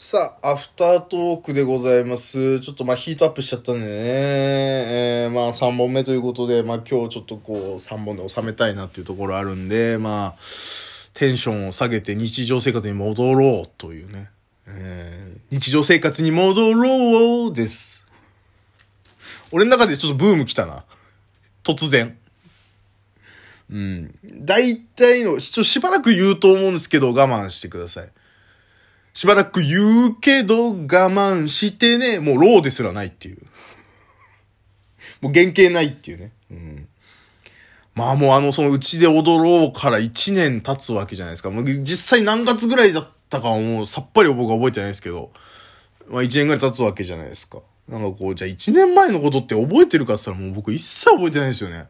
さあ、アフタートークでございます。ちょっとまあヒートアップしちゃったんでね、えー、まあ3本目ということで、まあ今日ちょっとこう3本で収めたいなっていうところあるんで、まあ、テンションを下げて日常生活に戻ろうというね、えー、日常生活に戻ろうです。俺の中でちょっとブーム来たな。突然。うん。大体の、ちょしばらく言うと思うんですけど、我慢してください。しばらく言うけど我慢してね、もうローですらないっていう。もう原型ないっていうね。うん。まあもうあの、そのうちで踊ろうから1年経つわけじゃないですか。もう実際何月ぐらいだったかはもうさっぱり僕は覚えてないですけど、まあ1年ぐらい経つわけじゃないですか。なんかこう、じゃあ1年前のことって覚えてるかって言ったらもう僕一切覚えてないですよね。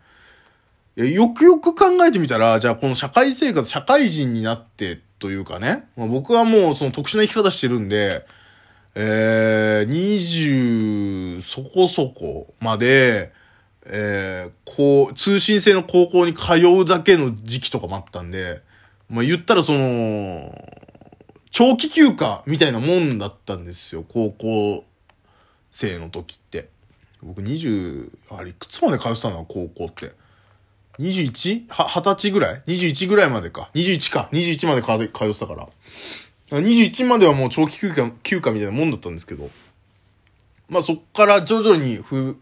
いやよくよく考えてみたら、じゃあこの社会生活、社会人になってというかね、まあ、僕はもうその特殊な生き方してるんで、えー、20そこそこまで、えー、こう、通信制の高校に通うだけの時期とかもあったんで、まあ言ったらその、長期休暇みたいなもんだったんですよ、高校生の時って。僕20、あれ、いくつまで通ってたの高校って。21? は、20歳ぐらい ?21 ぐらいまでか。21か。21まで通通ってたから。21まではもう長期休暇、休暇みたいなもんだったんですけど。まあそっから徐々にふ、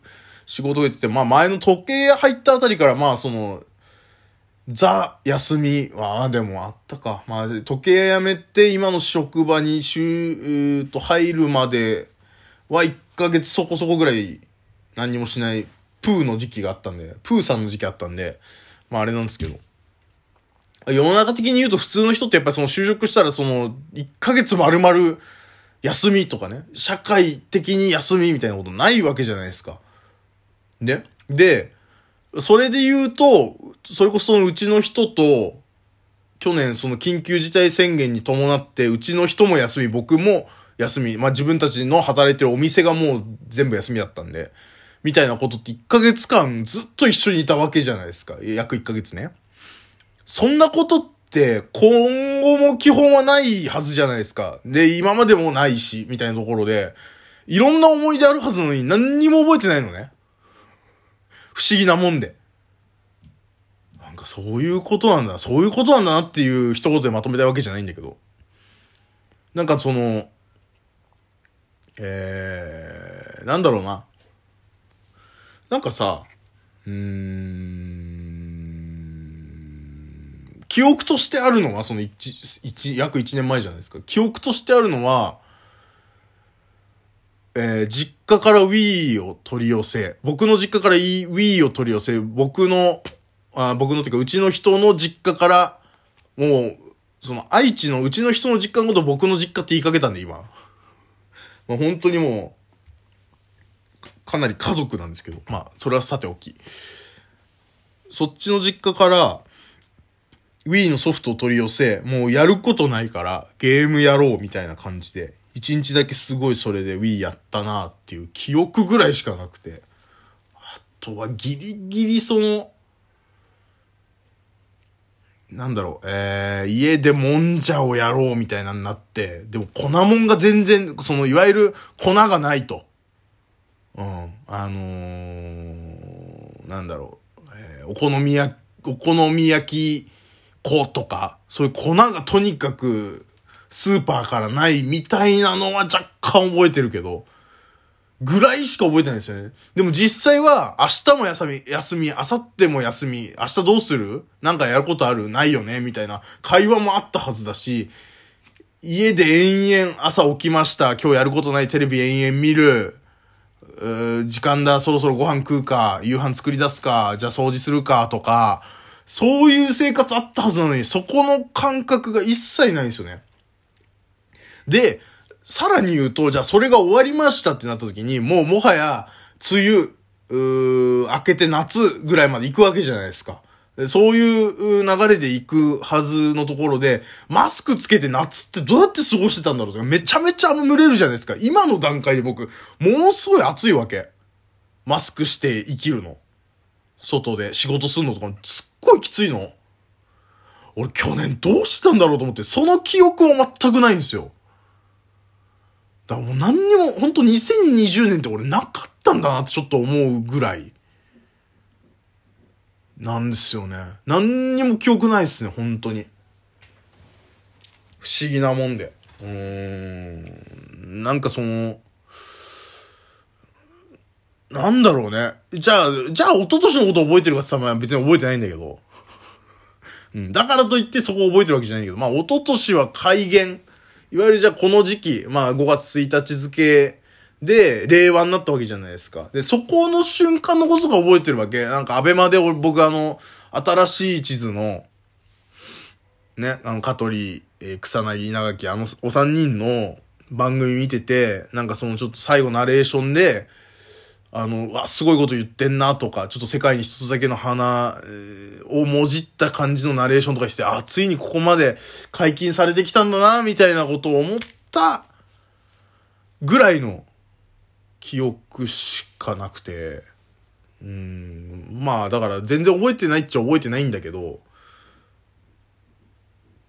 仕事が出てて、まあ前の時計入ったあたりからまあその、ザ、休みは、あでもあったか。まあ時計やめて今の職場に週、えーと入るまでは1ヶ月そこそこぐらい何もしないプーの時期があったんで、プーさんの時期あったんで、まああれなんですけど。世の中的に言うと普通の人ってやっぱりその就職したらその1ヶ月丸々休みとかね、社会的に休みみたいなことないわけじゃないですか。で、で、それで言うと、それこそそのうちの人と、去年その緊急事態宣言に伴って、うちの人も休み、僕も休み、まあ自分たちの働いてるお店がもう全部休みだったんで、みたいなことって1ヶ月間ずっと一緒にいたわけじゃないですか。約1ヶ月ね。そんなことって今後も基本はないはずじゃないですか。で、今までもないし、みたいなところで、いろんな思い出あるはずなのに何にも覚えてないのね。不思議なもんで。なんかそういうことなんだ。そういうことなんだなっていう一言でまとめたいわけじゃないんだけど。なんかその、えー、なんだろうな。なんかさ、うーん、記憶としてあるのは、その一、一、約1年前じゃないですか。記憶としてあるのは、えー実家から Wii を取り寄せ、僕の実家から Wii を取り寄せ、僕の、あ僕のっていうか、うちの人の実家から、もう、その愛知のうちの人の実家のこと僕の実家って言いかけたんで、今。まあ、本当にもう、かなり家族なんですけど、まあ、それはさておき。そっちの実家から、Wii のソフトを取り寄せ、もうやることないから、ゲームやろうみたいな感じで、一日だけすごいそれで Wii やったなっていう記憶ぐらいしかなくて、あとはギリギリその、なんだろう、えー、家でもんじゃをやろうみたいなのになって、でも粉もんが全然、そのいわゆる粉がないと。うん。あのー、なんだろう、えーお好み焼き、お好み焼き粉とか、そういう粉がとにかくスーパーからないみたいなのは若干覚えてるけど、ぐらいしか覚えてないですよね。でも実際は明日も休み、休み、明後日も休み、明日どうする？なんかやることある？ないよね？みたいな会話もあったはずだし、家で延々朝起きました。今日やることないテレビ延々見る。うー時間だ、そろそろご飯食うか、夕飯作り出すか、じゃあ掃除するかとか、そういう生活あったはずなのに、そこの感覚が一切ないんですよね。で、さらに言うと、じゃあそれが終わりましたってなった時に、もうもはや、梅雨、うー明けて夏ぐらいまで行くわけじゃないですか。そういう流れで行くはずのところで、マスクつけて夏ってどうやって過ごしてたんだろうとか、めちゃめちゃ濡れるじゃないですか。今の段階で僕、ものすごい暑いわけ。マスクして生きるの。外で仕事するのとか、すっごいきついの。俺去年どうしてたんだろうと思って、その記憶も全くないんですよ。だからもう何にも、本当2020年って俺なかったんだなってちょっと思うぐらい、なんですよね。何にも記憶ないっすね、本当に。不思議なもんで。うーん。なんかその、なんだろうね。じゃあ、じゃあ、一昨年のこと覚えてるかって言ったら別に覚えてないんだけど。うん。だからといってそこを覚えてるわけじゃないけど、まあ、一昨年は改元。いわゆるじゃあこの時期、まあ5月1日付で令和になったわけじゃないですか。で、そこの瞬間のことが覚えてるわけ。なんかアベマで僕あの、新しい地図の、ね、あの、香取、えー、草薙、稲垣、あの、お三人の番組見てて、なんかそのちょっと最後ナレーションで、あの、わ、すごいこと言ってんなとか、ちょっと世界に一つだけの花、をもじった感じのナレーションとかして、あ、ついにここまで解禁されてきたんだな、みたいなことを思ったぐらいの記憶しかなくて、うん、まあだから全然覚えてないっちゃ覚えてないんだけど、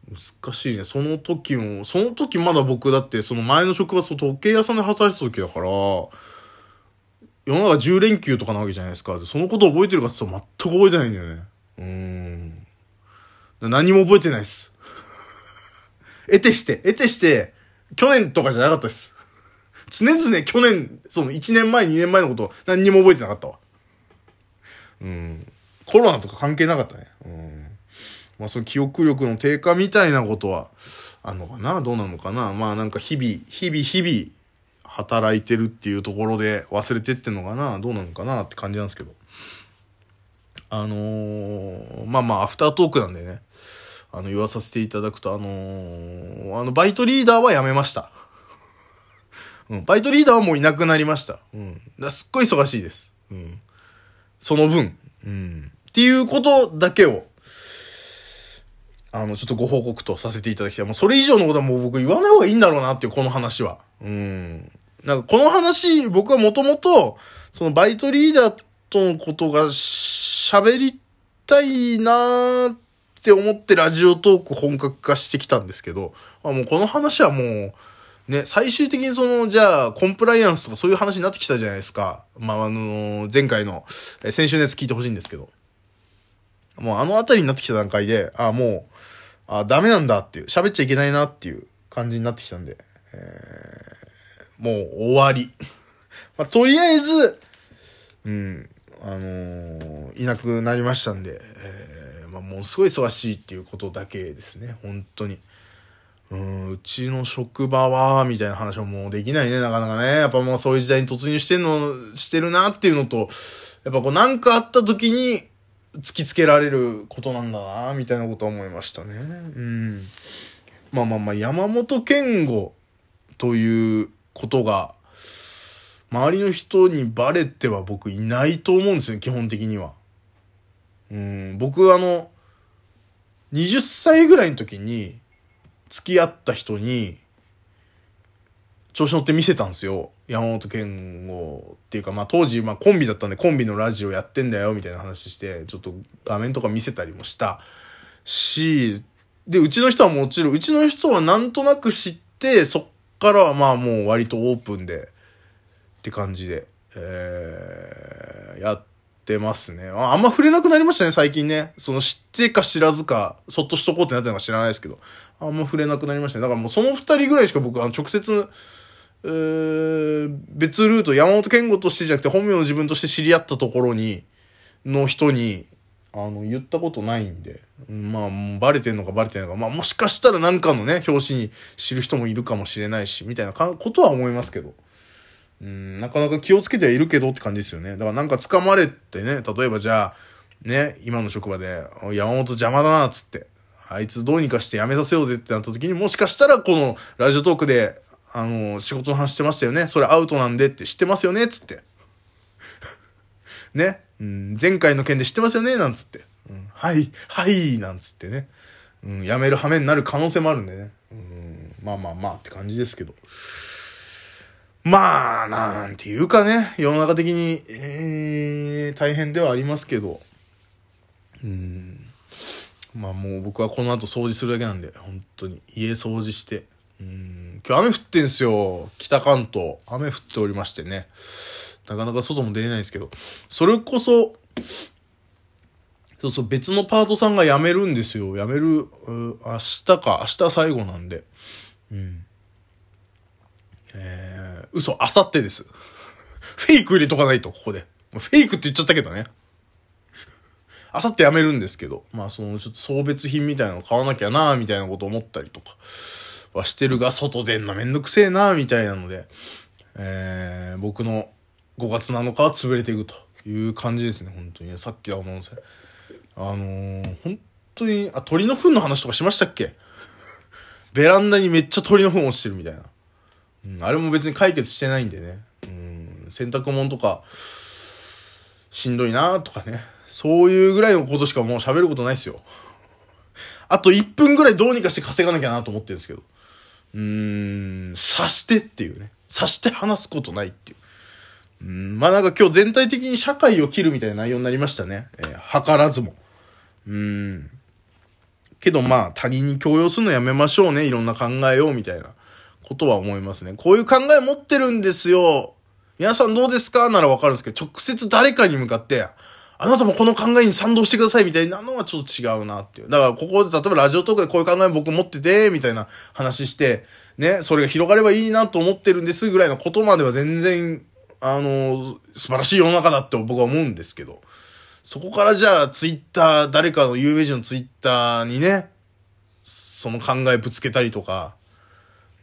難しいね。その時も、その時まだ僕だってその前の職場、その時計屋さんで働いてた時だから、世の中10連休とかなわけじゃないですか。そのこと覚えてるかって言ったら全く覚えてないんだよね。うん。何も覚えてないです。得てして、得てして、去年とかじゃなかったです。常々去年、その1年前、2年前のこと何にも覚えてなかったわ。うん。コロナとか関係なかったね。うん。まあその記憶力の低下みたいなことは、あんのかな？どうなのかな？まあなんか日々、日々、日々、働いてるっていうところで忘れてってんのかな？どうなのかなって感じなんですけど。あのー、まあまあ、アフタートークなんでね、あの、言わさせていただくと、あのー、あの、バイトリーダーは辞めました。うん、バイトリーダーはもういなくなりました。うん。だすっごい忙しいです。うん。その分。うん。っていうことだけを、あの、ちょっとご報告とさせていただきたい。もうそれ以上のことはもう僕言わない方がいいんだろうなっていう、この話は。うん。なんかこの話、僕はもともと、そのバイトリーダーとのことが喋りたいなーって思ってラジオトーク本格化してきたんですけど、まあ、もうこの話はもう、ね、最終的にその、じゃあ、コンプライアンスとかそういう話になってきたじゃないですか。まあ、あの前回の、え先週のやつ聞いてほしいんですけど。もうあのあたりになってきた段階で、あもう、あダメなんだっていう、喋っちゃいけないなっていう感じになってきたんで、えー、もう終わり。まあ、とりあえず、うん、あのー、いなくなりましたんで、えー、まあ、もうすごい忙しいっていうことだけですね、本当に。うん、うちの職場は、みたいな話はもうできないね、なかなかね。やっぱもうそういう時代に突入してんの、してるなっていうのと、やっぱこうなんかあった時に突きつけられることなんだな、みたいなことは思いましたね。うん。まあまあまあ、山本健吾ということが、周りの人にバレては僕いないと思うんですよ、基本的には。うん、僕あの、20歳ぐらいの時に、付き合った人に、調子乗って見せたんですよ。山本健吾っていうか、まあ当時、まあコンビだったんでコンビのラジオやってんだよみたいな話して、ちょっと画面とか見せたりもしたし、で、うちの人はもちろん、うちの人はなんとなく知って、そっからはまあもう割とオープンで、って感じで、えー、やってますねあ。あんま触れなくなりましたね、最近ね。その知ってか知らずか、そっとしとこうってなったのか知らないですけど。あんま触れなくなりましたね。だからもうその二人ぐらいしか僕は直接、えー、別ルート、山本健吾としてじゃなくて本名の自分として知り合ったところに、の人に、あの、言ったことないんで、まあ、バレてんのかバレてんのか、まあ、もしかしたらなんかのね、表紙に知る人もいるかもしれないし、みたいなことは思いますけど。うん、なかなか気をつけてはいるけどって感じですよね。だからなんか掴まれてね、例えばじゃあ、ね、今の職場で、山本邪魔だな、っつって、あいつどうにかして辞めさせようぜってなった時に、もしかしたらこのラジオトークで、あの、仕事の話してましたよね。それアウトなんでって知ってますよねっつって。ね？うん、前回の件で知ってますよね？なんつって。うん、はい、はい、なんつってね。うん、辞める羽目になる可能性もあるんでね。うん、まあまあまあって感じですけど。まあ、なんていうかね、世の中的に、えー、大変ではありますけど、うん、まあもう僕はこの後掃除するだけなんで、本当に家掃除して、うん、今日雨降ってんすよ。北関東。雨降っておりましてね。なかなか外も出れないですけど。それこそ、そうそう、別のパートさんが辞めるんですよ。辞める、明日か、明日最後なんで。うん。えー、嘘、あさってです。フェイク入れとかないと、ここで。フェイクって言っちゃったけどね。あさって辞めるんですけど、まあそのちょっと送別品みたいなの買わなきゃなみたいなこと思ったりとかはしてるが、外出んのめんどくせえなみたいなので、えー、僕の5月7日は潰れていくという感じですね、本当に。さっきあの、あのー、本当に、あ、鳥の糞の話とかしましたっけ？ベランダにめっちゃ鳥の糞落ちてるみたいな。あれも別に解決してないんでね。うん、洗濯物とか、しんどいなとかね。そういうぐらいのことしかもう喋ることないっすよ。あと1分ぐらいどうにかして稼がなきゃなと思ってるんですけど。うーん、刺してっていうね。刺して話すことないっていう。うん、まあなんか今日全体的に社会を切るみたいな内容になりましたね。えー、図らずも。うん。けどまあ他人に強要するのやめましょうね。いろんな考えをみたいなことは思いますね。こういう考え持ってるんですよ。皆さんどうですか？ならわかるんですけど、直接誰かに向かって、あなたもこの考えに賛同してくださいみたいなのはちょっと違うなっていう。だからここで例えばラジオトークでこういう考え僕持ってて、みたいな話して、ね、それが広がればいいなと思ってるんですぐらいのことまでは全然、あの、素晴らしい世の中だって僕は思うんですけど。そこからじゃあツイッター、誰かの有名人のツイッターにね、その考えぶつけたりとか、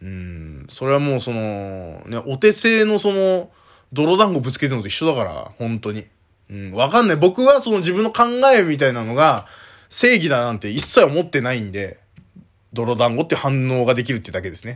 うん、それはもうその、ね、お手製のその、泥団子ぶつけてるのと一緒だから、本当に。うん、わかんない。僕はその自分の考えみたいなのが正義だなんて一切思ってないんで、泥団子って反応ができるってだけですね。